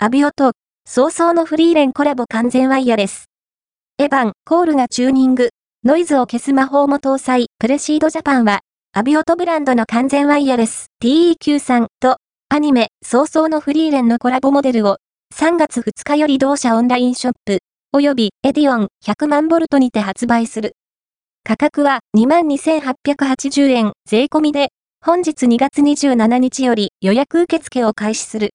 アビオと、早々のフリーレンコラボ完全ワイヤレス。エヴァン、コールがチューニング、ノイズを消す魔法も搭載、プレシードジャパンは、アビオトブランドの完全ワイヤレス TEQ3 と、アニメ、早々のフリーレンのコラボモデルを、3月2日より同社オンラインショップ、およびエディオン100万ボルトにて発売する。価格は22,880円税込みで、本日2月27日より予約受付を開始する。